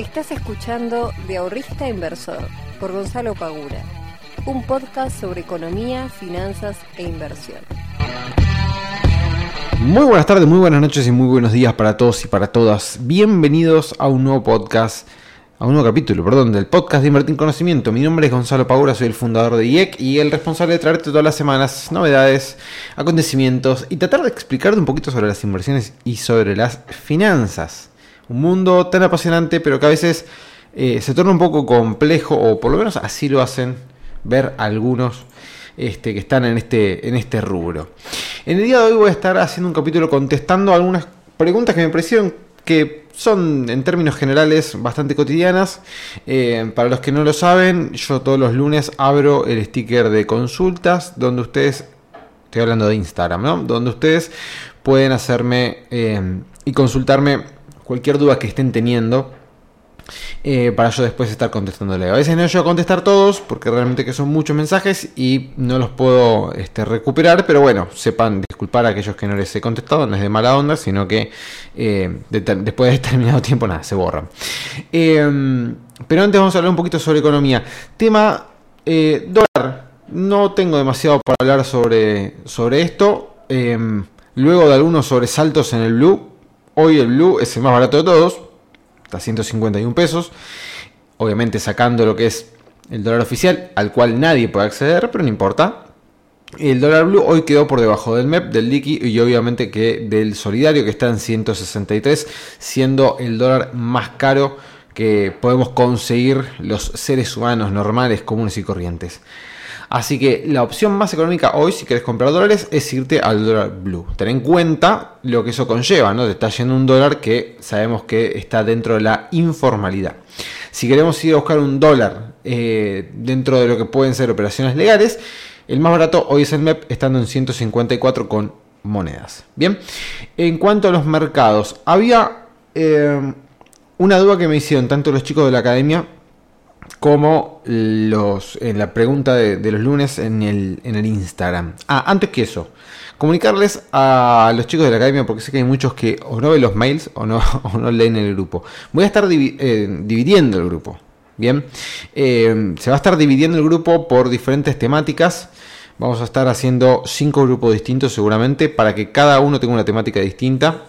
Estás escuchando De Ahorrista Inversor por Gonzalo Pagura, un podcast sobre economía, finanzas e inversión. Muy buenas tardes, muy buenas noches y muy buenos días para todos y para todas. Bienvenidos a un nuevo podcast, a un nuevo capítulo, perdón, del podcast de Invertir en Conocimiento. Mi nombre es Gonzalo Pagura, soy el fundador de IEC y el responsable de traerte todas las semanas novedades, acontecimientos y tratar de explicarte un poquito sobre las inversiones y sobre las finanzas. Un mundo tan apasionante, pero que a veces eh, se torna un poco complejo, o por lo menos así lo hacen ver algunos este, que están en este, en este rubro. En el día de hoy voy a estar haciendo un capítulo contestando algunas preguntas que me parecieron que son en términos generales bastante cotidianas. Eh, para los que no lo saben, yo todos los lunes abro el sticker de consultas donde ustedes, estoy hablando de Instagram, ¿no? Donde ustedes pueden hacerme eh, y consultarme cualquier duda que estén teniendo. Eh, para yo después estar contestándole. A veces no yo a contestar todos, porque realmente que son muchos mensajes y no los puedo este, recuperar, pero bueno, sepan disculpar a aquellos que no les he contestado, no es de mala onda, sino que eh, después de determinado tiempo nada, se borran. Em, pero antes vamos a hablar un poquito sobre economía. Tema eh, dólar. No tengo demasiado para hablar sobre, sobre esto. Em, luego de algunos sobresaltos en el blue, Hoy el Blue es el más barato de todos, está a 151 pesos. Obviamente sacando lo que es el dólar oficial, al cual nadie puede acceder, pero no importa. El dólar blue hoy quedó por debajo del MEP, del liqui y obviamente que del solidario que está en 163, siendo el dólar más caro que podemos conseguir los seres humanos normales, comunes y corrientes. Así que la opción más económica hoy, si quieres comprar dólares, es irte al dólar blue. Ten en cuenta lo que eso conlleva, ¿no? Te está yendo un dólar que sabemos que está dentro de la informalidad. Si queremos ir a buscar un dólar eh, dentro de lo que pueden ser operaciones legales, el más barato hoy es el MEP, estando en 154 con monedas. Bien, en cuanto a los mercados, había eh, una duda que me hicieron tanto los chicos de la academia como los, en la pregunta de, los lunes en el, en el, Instagram. Ah, antes que eso, comunicarles a los chicos de la academia, porque sé que hay muchos que o no ven los mails o no, o no leen el grupo. Voy a estar eh, dividiendo el grupo. Bien, eh, se va a estar dividiendo el grupo por diferentes temáticas. Vamos a estar haciendo cinco grupos distintos seguramente para que cada uno tenga una temática distinta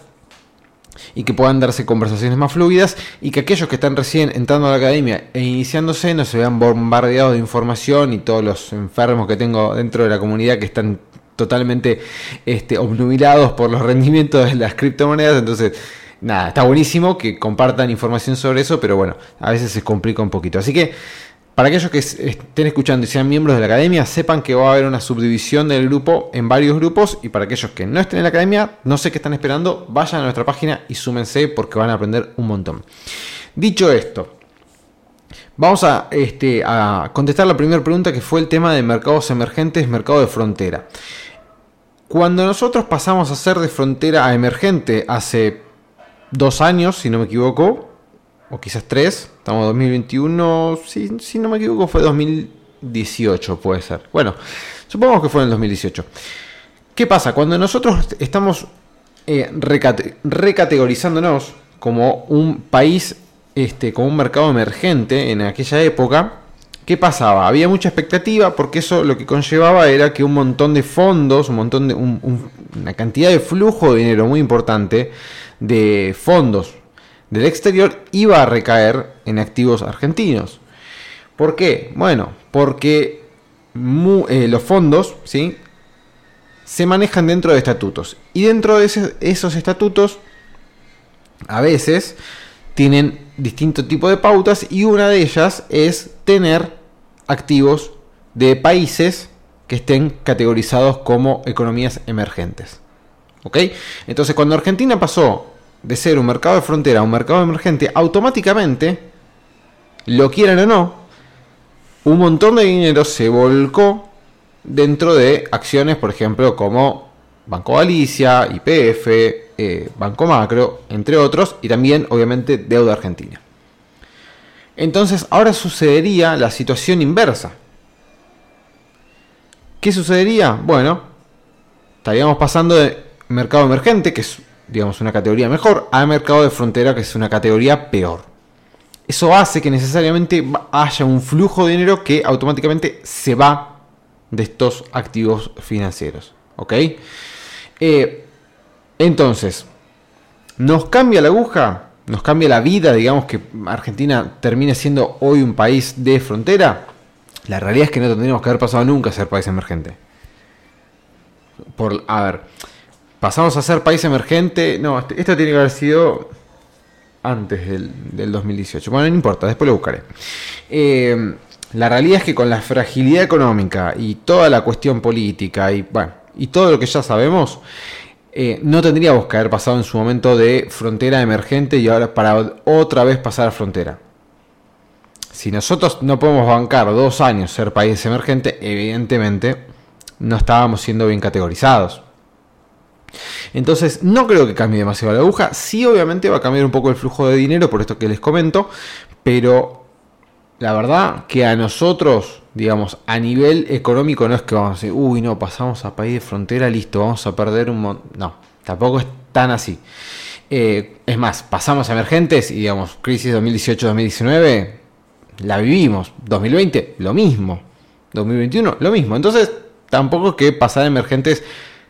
y que puedan darse conversaciones más fluidas y que aquellos que están recién entrando a la academia e iniciándose no se vean bombardeados de información y todos los enfermos que tengo dentro de la comunidad que están totalmente este, obnubilados por los rendimientos de las criptomonedas. Entonces, nada, está buenísimo que compartan información sobre eso, pero bueno, a veces se complica un poquito. Así que para aquellos que estén escuchando y sean miembros de la academia, sepan que va a haber una subdivisión del grupo en varios grupos. Y para aquellos que no estén en la academia, no sé qué están esperando, vayan a nuestra página y súmense porque van a aprender un montón. Dicho esto, vamos a, este, a contestar la primera pregunta que fue el tema de mercados emergentes, mercado de frontera. Cuando nosotros pasamos a ser de frontera a emergente hace dos años, si no me equivoco, o quizás tres. Estamos en 2021, si, no me equivoco fue 2018, puede ser. Bueno, supongamos que fue en el 2018. ¿Qué pasa? Cuando nosotros estamos eh, recategorizándonos como un país, este, como un mercado emergente en aquella época, ¿qué pasaba? Había mucha expectativa porque eso lo que conllevaba era que un montón de fondos, un montón de una cantidad de flujo de dinero muy importante de fondos del exterior iba a recaer en activos argentinos. ¿Por qué? Bueno, porque eh, los fondos ¿sí? se manejan dentro de estatutos. Y dentro de esos estatutos, a veces tienen distinto tipo de pautas y una de ellas es tener activos de países que estén categorizados como economías emergentes. ¿Ok? Entonces, cuando Argentina pasó de ser un mercado de frontera un mercado emergente, automáticamente, lo quieran o no, un montón de dinero se volcó dentro de acciones, por ejemplo, como Banco Galicia, IPF, eh, Banco Macro, entre otros, y también, obviamente, deuda argentina. Entonces, ahora sucedería la situación inversa. ¿Qué sucedería? Bueno, estaríamos pasando de mercado emergente, que es digamos, una categoría mejor, a mercado de frontera, que es una categoría peor. eso hace que necesariamente haya un flujo de dinero que automáticamente se va de estos activos financieros. ¿Ok? Eh, entonces, ¿nos cambia la aguja? ¿Nos cambia la vida? Digamos que Argentina termine siendo hoy un país de frontera. La realidad es que no tendríamos que haber pasado nunca a ser país emergente. Por, a ver, pasamos a ser país emergente. No, este, esto tiene que haber sido antes del, 2018. Bueno, no importa, después lo buscaré. Eh, la realidad es que con la fragilidad económica y toda la cuestión política y, bueno, y todo lo que ya sabemos, eh, no tendríamos que haber pasado en su momento de frontera emergente y ahora para otra vez pasar a frontera. Si nosotros no podemos bancar dos años ser país emergente, evidentemente no estábamos siendo bien categorizados. Entonces, no creo que cambie demasiado la aguja. Sí, obviamente va a cambiar un poco el flujo de dinero, por esto que les comento. Pero la verdad que a nosotros, digamos, a nivel económico no es que vamos a decir, uy, no, pasamos a país de frontera, listo, vamos a perder un montón. No, tampoco es tan así. Eh, es más, pasamos a emergentes y, digamos, crisis 2018-2019, la vivimos. 2020, lo mismo. 2021, lo mismo. Entonces, tampoco es que pasar a emergentes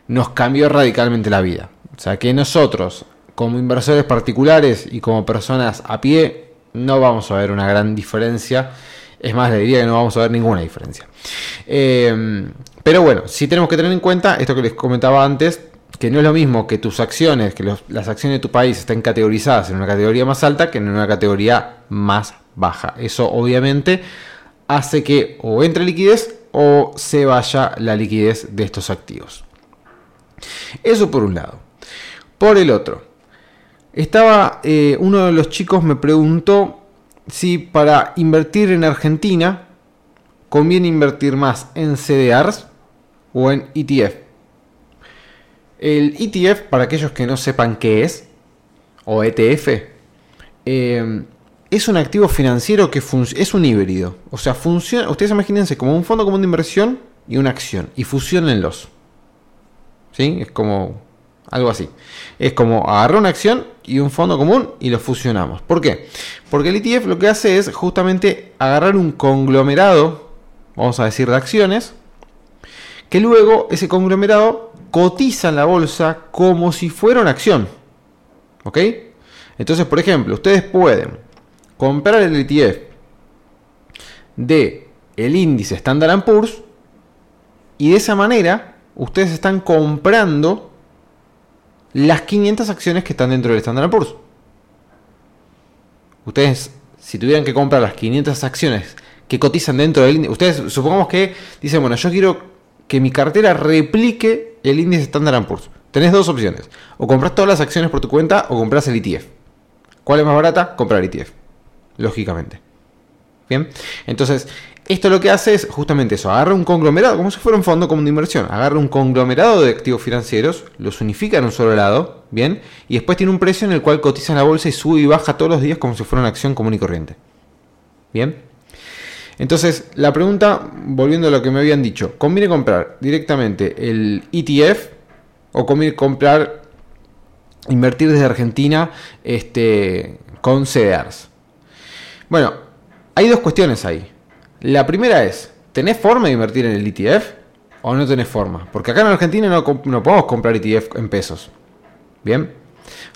nos cambió radicalmente la vida. O sea que nosotros, como inversores particulares y como personas a pie, no vamos a ver una gran diferencia. Es más, le diría que no vamos a ver ninguna diferencia. Eh, pero bueno, sí tenemos que tener en cuenta esto que les comentaba antes, que no es lo mismo que tus acciones, que las acciones de tu país estén categorizadas en una categoría más alta que en una categoría más baja. Eso obviamente hace que o entre liquidez o se vaya la liquidez de estos activos. Eso por un lado. Por el otro, estaba eh, uno de los chicos me preguntó si para invertir en Argentina conviene invertir más en CDRs o en ETF. El ETF, para aquellos que no sepan qué es, o ETF, eh, es un activo financiero que es un híbrido. O sea, funciona, ustedes imagínense como un fondo común de inversión y una acción, y fusionenlos. ¿Sí? Es como algo así. Es como agarrar una acción y un fondo común y lo fusionamos. ¿Por qué? Porque el ETF lo que hace es justamente agarrar un conglomerado, vamos a decir, de acciones, que luego ese conglomerado cotiza en la bolsa como si fuera una acción. ¿Ok? Entonces, por ejemplo, ustedes pueden comprar el ETF de el índice Standard Poor's y de esa manera ustedes están comprando las 500 acciones que están dentro del Standard Poor's. Ustedes, si tuvieran que comprar las 500 acciones que cotizan dentro del índice, ustedes supongamos que dicen, bueno, yo quiero que mi cartera replique el índice Standard Poor's. Tenés dos opciones. O compras todas las acciones por tu cuenta o compras el ETF. ¿Cuál es más barata? Comprar ETF. Lógicamente. Bien. Entonces, esto lo que hace es justamente eso, agarra un conglomerado, como si fuera un fondo común de inversión, agarra un conglomerado de activos financieros, los unifica en un solo lado, ¿bien? Y después tiene un precio en el cual cotiza en la bolsa y sube y baja todos los días como si fuera una acción común y corriente. ¿Bien? Entonces, la pregunta, volviendo a lo que me habían dicho, ¿conviene comprar directamente el ETF o conviene comprar, invertir desde Argentina este, con CDRs? Bueno, hay dos cuestiones ahí. La primera es, ¿tenés forma de invertir en el ETF o no tenés forma? Porque acá en Argentina no, podemos comprar ETF en pesos. Bien.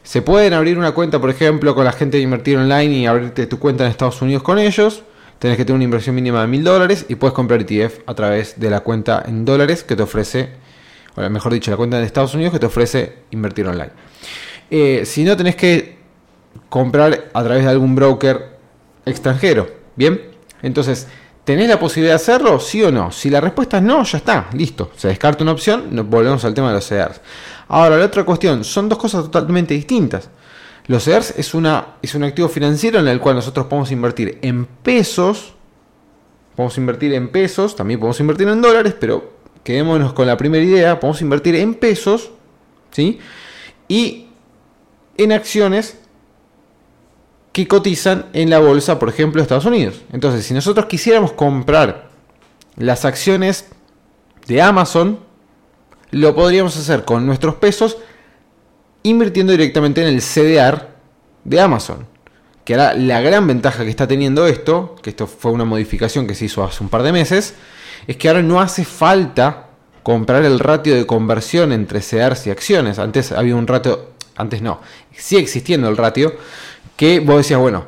Se pueden abrir una cuenta, por ejemplo, con la gente de invertir online y abrirte tu cuenta en Estados Unidos con ellos. Tenés que tener una inversión mínima de mil dólares y puedes comprar ETF a través de la cuenta en dólares que te ofrece, o mejor dicho, la cuenta de Estados Unidos que te ofrece invertir online. Eh, si no, tenés que comprar a través de algún broker extranjero. Bien, entonces ¿Tenés la posibilidad de hacerlo? ¿Sí o no? Si la respuesta es no, ya está, listo. Se descarta una opción, volvemos al tema de los CEDARs. Ahora, la otra cuestión, son dos cosas totalmente distintas. Los CEDARs es, una, es un activo financiero en el cual nosotros podemos invertir en pesos, podemos invertir en pesos, también podemos invertir en dólares, pero quedémonos con la primera idea, podemos invertir en pesos, ¿sí? Y en acciones que cotizan en la bolsa, por ejemplo, de Estados Unidos. Entonces, si nosotros quisiéramos comprar las acciones de Amazon, lo podríamos hacer con nuestros pesos invirtiendo directamente en el CDR de Amazon, que ahora la gran ventaja que está teniendo esto, que esto fue una modificación que se hizo hace un par de meses, es que ahora no hace falta comprar el ratio de conversión entre CEDARS y acciones. Antes había un ratio, antes no, sigue existiendo el ratio, que vos decías, bueno,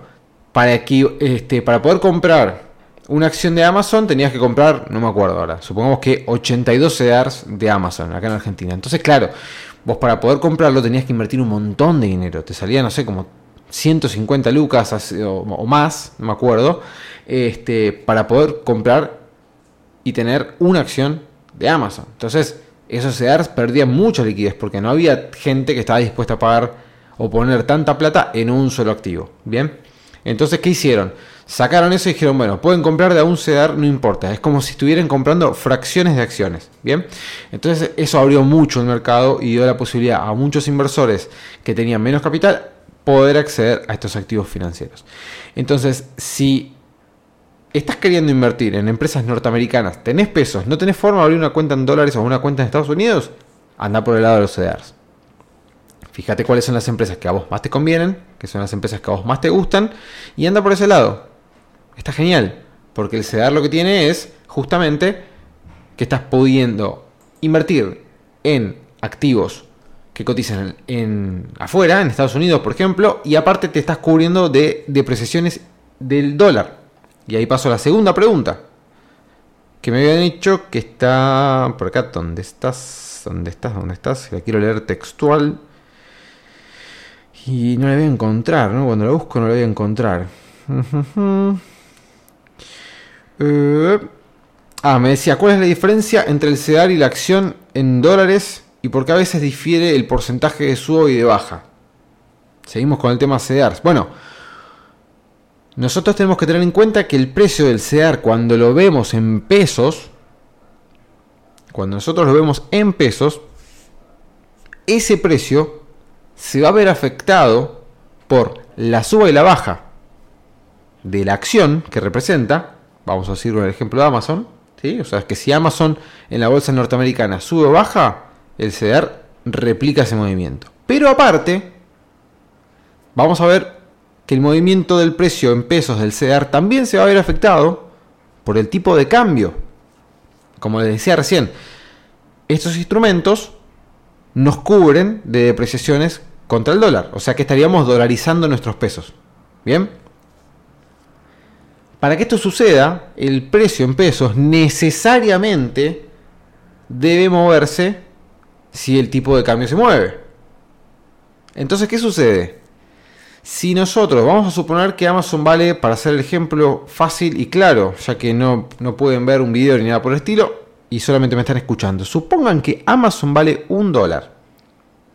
para, este, para poder comprar una acción de Amazon tenías que comprar, no me acuerdo ahora, supongamos que 82 CEDARS de Amazon acá en Argentina. Entonces, claro, vos para poder comprarlo tenías que invertir un montón de dinero. Te salía, no sé, como 150 lucas o, más, no me acuerdo, este, para poder comprar y tener una acción de Amazon. Entonces, esos CEDARs perdían mucha liquidez porque no había gente que estaba dispuesta a pagar o poner tanta plata en un solo activo. Bien, entonces, ¿qué hicieron? Sacaron eso y dijeron, bueno, pueden comprar de a un CEDAR, no importa. Es como si estuvieran comprando fracciones de acciones. Bien, entonces eso abrió mucho el mercado y dio la posibilidad a muchos inversores que tenían menos capital poder acceder a estos activos financieros. Entonces, si estás queriendo invertir en empresas norteamericanas, tenés pesos, no tenés forma de abrir una cuenta en dólares o una cuenta en Estados Unidos, anda por el lado de los CDRs. Fíjate cuáles son las empresas que a vos más te convienen, que son las empresas que a vos más te gustan, y anda por ese lado. Está genial, porque el CDR lo que tiene es justamente que estás pudiendo invertir en activos que cotizan en, afuera, en Estados Unidos, por ejemplo, y aparte te estás cubriendo de depreciaciones del dólar. Y ahí paso a la segunda pregunta. Que me habían dicho que está por acá. ¿Dónde estás? ¿Dónde estás? ¿Dónde estás? La quiero leer textual. Y no la voy a encontrar, ¿no? Cuando la busco no la voy a encontrar. Eh, ah, me decía, ¿cuál es la diferencia entre el CEDAR y la acción en dólares y por qué a veces difiere el porcentaje de subo y de baja. Seguimos con el tema CEDAR. Bueno, nosotros tenemos que tener en cuenta que el precio del CEDAR cuando lo vemos en pesos, cuando nosotros lo vemos en pesos, ese precio se va a ver afectado por la suba y la baja de la acción que representa, vamos a decir con el ejemplo de Amazon, ¿sí? o sea, que si Amazon en la bolsa norteamericana sube o baja, el CEDAR replica ese movimiento. Pero aparte, vamos a ver que el movimiento del precio en pesos del CEDAR también se va a ver afectado por el tipo de cambio. Como les decía recién, estos instrumentos nos cubren de depreciaciones contra el dólar. O sea que estaríamos dolarizando nuestros pesos. ¿Bien? Para que esto suceda, el precio en pesos necesariamente debe moverse si el tipo de cambio se mueve. Entonces, ¿qué sucede? Si nosotros vamos a suponer que Amazon vale, para hacer el ejemplo fácil y claro, ya que no, no pueden ver un video ni nada por el estilo, y solamente me están escuchando, supongan que Amazon vale un dólar.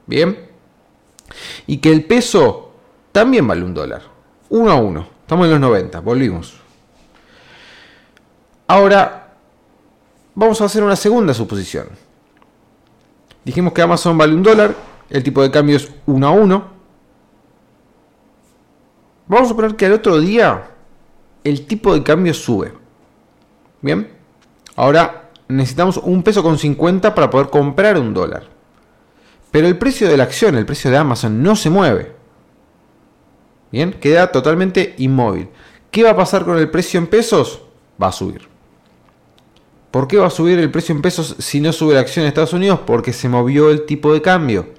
Bien. Y que el peso también vale un dólar. Uno a uno. Estamos en los 90, volvimos. Ahora, vamos a hacer una segunda suposición. Dijimos que Amazon vale un dólar, el tipo de cambio es 1 a 1. Vamos a suponer que al otro día el tipo de cambio sube. Bien, ahora necesitamos un peso con 50 para poder comprar un dólar. Pero el precio de la acción, el precio de Amazon, no se mueve. Bien, queda totalmente inmóvil. ¿Qué va a pasar con el precio en pesos? Va a subir. ¿Por qué va a subir el precio en pesos si no sube la acción en Estados Unidos? Porque se movió el tipo de cambio.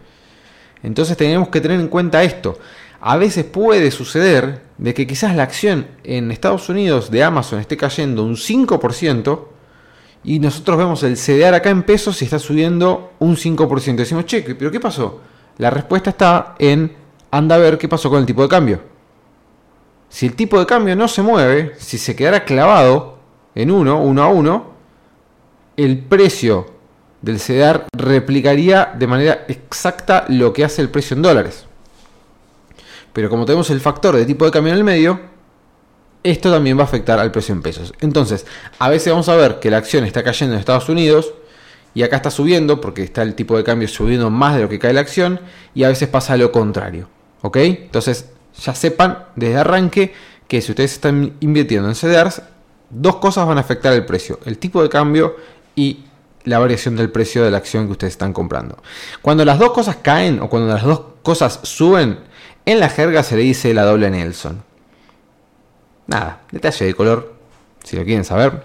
Entonces tenemos que tener en cuenta esto. A veces puede suceder de que quizás la acción en Estados Unidos de Amazon esté cayendo un 5% y nosotros vemos el CDR acá en pesos y está subiendo un 5%. Decimos, che, pero ¿qué pasó? La respuesta está en anda a ver qué pasó con el tipo de cambio. Si el tipo de cambio no se mueve, si se quedara clavado en 1, 1 a 1, el precio del CEDAR replicaría de manera exacta lo que hace el precio en dólares. Pero como tenemos el factor de tipo de cambio en el medio, esto también va a afectar al precio en pesos. Entonces, a veces vamos a ver que la acción está cayendo en Estados Unidos y acá está subiendo porque está el tipo de cambio subiendo más de lo que cae la acción y a veces pasa lo contrario. ¿Ok? Entonces, ya sepan desde arranque que si ustedes están invirtiendo en CDRs, dos cosas van a afectar el precio, el tipo de cambio y la variación del precio de la acción que ustedes están comprando. Cuando las dos cosas caen o cuando las dos cosas suben, en la jerga se le dice la doble Nelson. Nada, detalle de color, si lo quieren saber.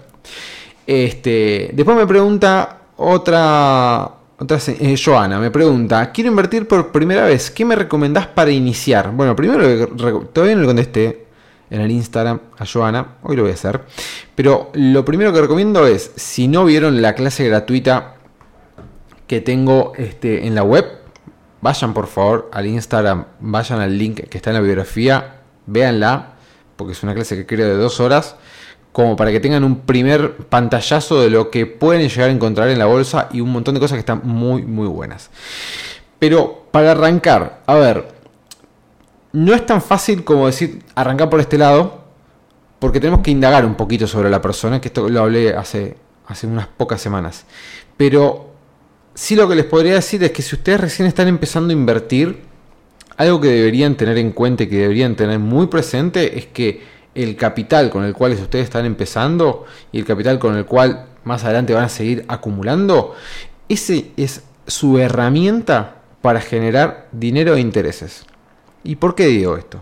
Este, después me pregunta otra, otra eh, Joana, me pregunta, quiero invertir por primera vez, ¿qué me recomendás para iniciar? Bueno, primero todavía no le contesté en el Instagram a Joana, hoy lo voy a hacer, pero lo primero que recomiendo es, si no vieron la clase gratuita que tengo este, en la web, vayan por favor al Instagram, vayan al link que está en la biografía, véanla, porque es una clase que creo de dos horas como para que tengan un primer pantallazo de lo que pueden llegar a encontrar en la bolsa y un montón de cosas que están muy, muy buenas. Pero para arrancar, a ver, no es tan fácil como decir arrancar por este lado, porque tenemos que indagar un poquito sobre la persona, que esto lo hablé hace, hace unas pocas semanas. Pero sí lo que les podría decir es que si ustedes recién están empezando a invertir, algo que deberían tener en cuenta y que deberían tener muy presente es que el capital con el cual ustedes están empezando y el capital con el cual más adelante van a seguir acumulando, ese es su herramienta para generar dinero e intereses. ¿Y por qué digo esto?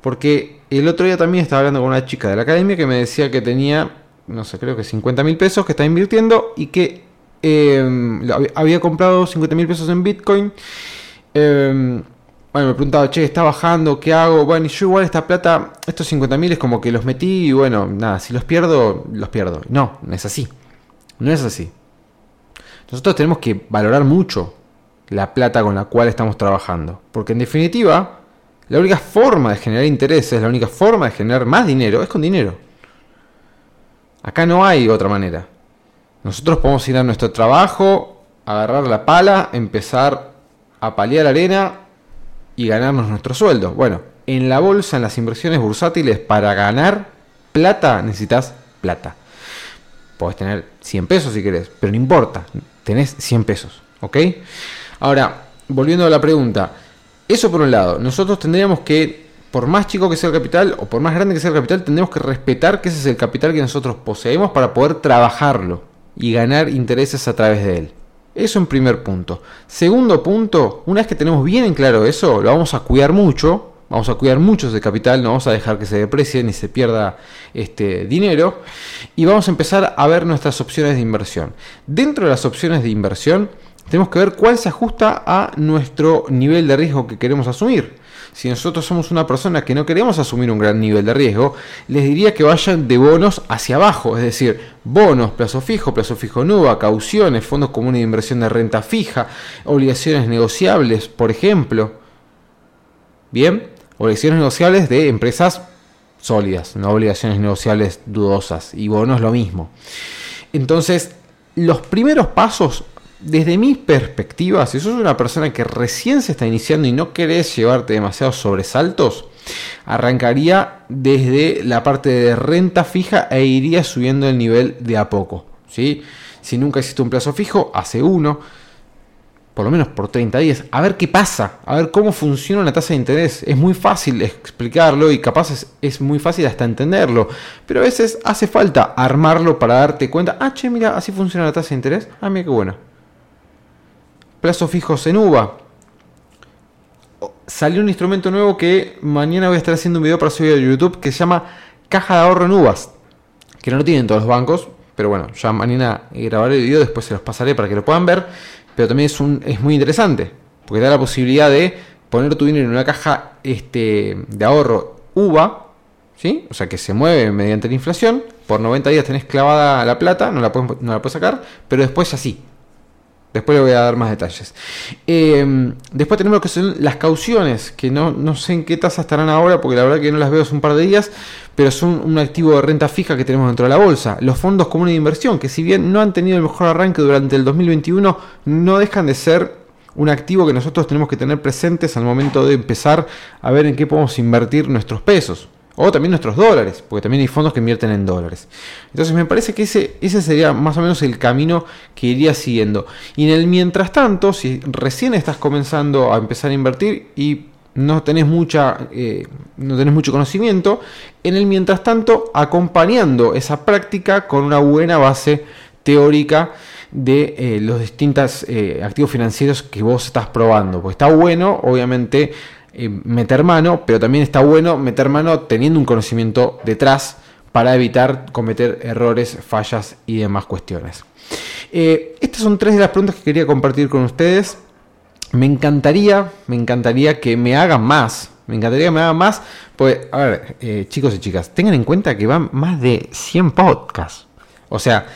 Porque el otro día también estaba hablando con una chica de la academia que me decía que tenía, no sé, creo que 50 mil pesos que está invirtiendo y que eh, había comprado 50 mil pesos en Bitcoin. Eh, bueno, me preguntaba, che, está bajando, ¿qué hago? Bueno, y yo igual esta plata, estos 50 mil es como que los metí y bueno, nada, si los pierdo, los pierdo. No, no es así. No es así. Nosotros tenemos que valorar mucho la plata con la cual estamos trabajando. Porque en definitiva, la única forma de generar intereses, la única forma de generar más dinero es con dinero. Acá no hay otra manera. Nosotros podemos ir a nuestro trabajo, agarrar la pala, empezar a paliar arena y ganarnos nuestro sueldo. Bueno, en la bolsa, en las inversiones bursátiles, para ganar plata necesitas plata. Podés tener 100 pesos si querés, pero no importa, tenés 100 pesos, ¿ok? Ahora, volviendo a la pregunta, eso por un lado, nosotros tendríamos que, por más chico que sea el capital o por más grande que sea el capital, tendríamos que respetar que ese es el capital que nosotros poseemos para poder trabajarlo y ganar intereses a través de él. Eso en primer punto. Segundo punto, una vez que tenemos bien en claro eso, lo vamos a cuidar mucho. Vamos a cuidar mucho ese capital, no vamos a dejar que se deprecie ni se pierda este dinero. Y vamos a empezar a ver nuestras opciones de inversión. Dentro de las opciones de inversión, tenemos que ver cuál se ajusta a nuestro nivel de riesgo que queremos asumir si nosotros somos una persona que no queremos asumir un gran nivel de riesgo, les diría que vayan de bonos hacia abajo, es decir, bonos, plazo fijo, plazo fijo nueva, cauciones, fondos comunes de inversión de renta fija, obligaciones negociables, por ejemplo. Bien, obligaciones negociables de empresas sólidas, no obligaciones negociables dudosas, y bonos lo mismo. Entonces, los primeros pasos desde mi perspectiva, si sos una persona que recién se está iniciando y no querés llevarte demasiados sobresaltos, arrancaría desde la parte de renta fija e iría subiendo el nivel de a poco. ¿sí? Si nunca hiciste un plazo fijo, hace uno, por lo menos por 30 días, a ver qué pasa, a ver cómo funciona la tasa de interés. Es muy fácil explicarlo y capaz es, es, muy fácil hasta entenderlo, pero a veces hace falta armarlo para darte cuenta, ah, che, mira, así funciona la tasa de interés, ah, mira qué bueno plazos fijos en UVA. Salió un instrumento nuevo que mañana voy a estar haciendo un video para subir a YouTube que se llama Caja de Ahorro en UVAs. Que no lo tienen todos los bancos, pero bueno, ya mañana grabaré el video, después se los pasaré para que lo puedan ver. Pero también es, un, es muy interesante, porque da la posibilidad de poner tu dinero en una caja este, de ahorro UVA, ¿sí? o sea que se mueve mediante la inflación. Por 90 días tenés clavada la plata, no la puedes, no la puedes sacar, pero después así, Después le voy a dar más detalles. Eh, después tenemos lo que son las cauciones, que no, no sé en qué tasa estarán ahora, porque la verdad que no las veo hace un par de días, pero son un activo de renta fija que tenemos dentro de la bolsa. Los fondos comunes de inversión, que si bien no han tenido el mejor arranque durante el 2021, no dejan de ser un activo que nosotros tenemos que tener presentes al momento de empezar a ver en qué podemos invertir nuestros pesos. O también nuestros dólares, porque también hay fondos que invierten en dólares. Entonces me parece que ese, ese sería más o menos el camino que iría siguiendo. Y en el mientras tanto, si recién estás comenzando a empezar a invertir y no tenés, mucha, eh, no tenés mucho conocimiento, en el mientras tanto acompañando esa práctica con una buena base teórica de eh, los distintos eh, activos financieros que vos estás probando. Pues está bueno, obviamente, eh, meter mano, pero también está bueno meter mano teniendo un conocimiento detrás para evitar cometer errores, fallas y demás cuestiones. Eh, estas son tres de las preguntas que quería compartir con ustedes. Me encantaría, me encantaría que me hagan más. Me encantaría que me hagan más. Pues, a ver, eh, chicos y chicas, tengan en cuenta que van más de 100 podcasts. O sea,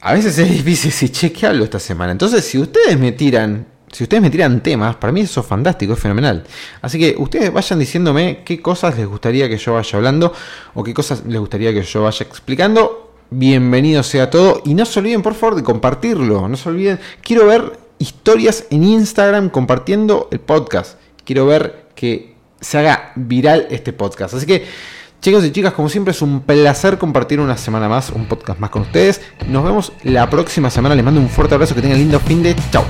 a veces es difícil decir, che, ¿qué hablo esta semana? Entonces, si ustedes me tiran, si ustedes me tiran temas, para mí eso es fantástico, es fenomenal. Así que ustedes vayan diciéndome qué cosas les gustaría que yo vaya hablando o qué cosas les gustaría que yo vaya explicando bienvenido sea todo. Y no se olviden, por favor, de compartirlo. No se olviden. Quiero ver historias en Instagram compartiendo el podcast. Quiero ver que se haga viral este podcast. Así que, chicos y chicas, como siempre, es un placer compartir una semana más, un podcast más con ustedes. Nos vemos la próxima semana. Les mando un fuerte abrazo. Que tengan lindo fin de. Chao.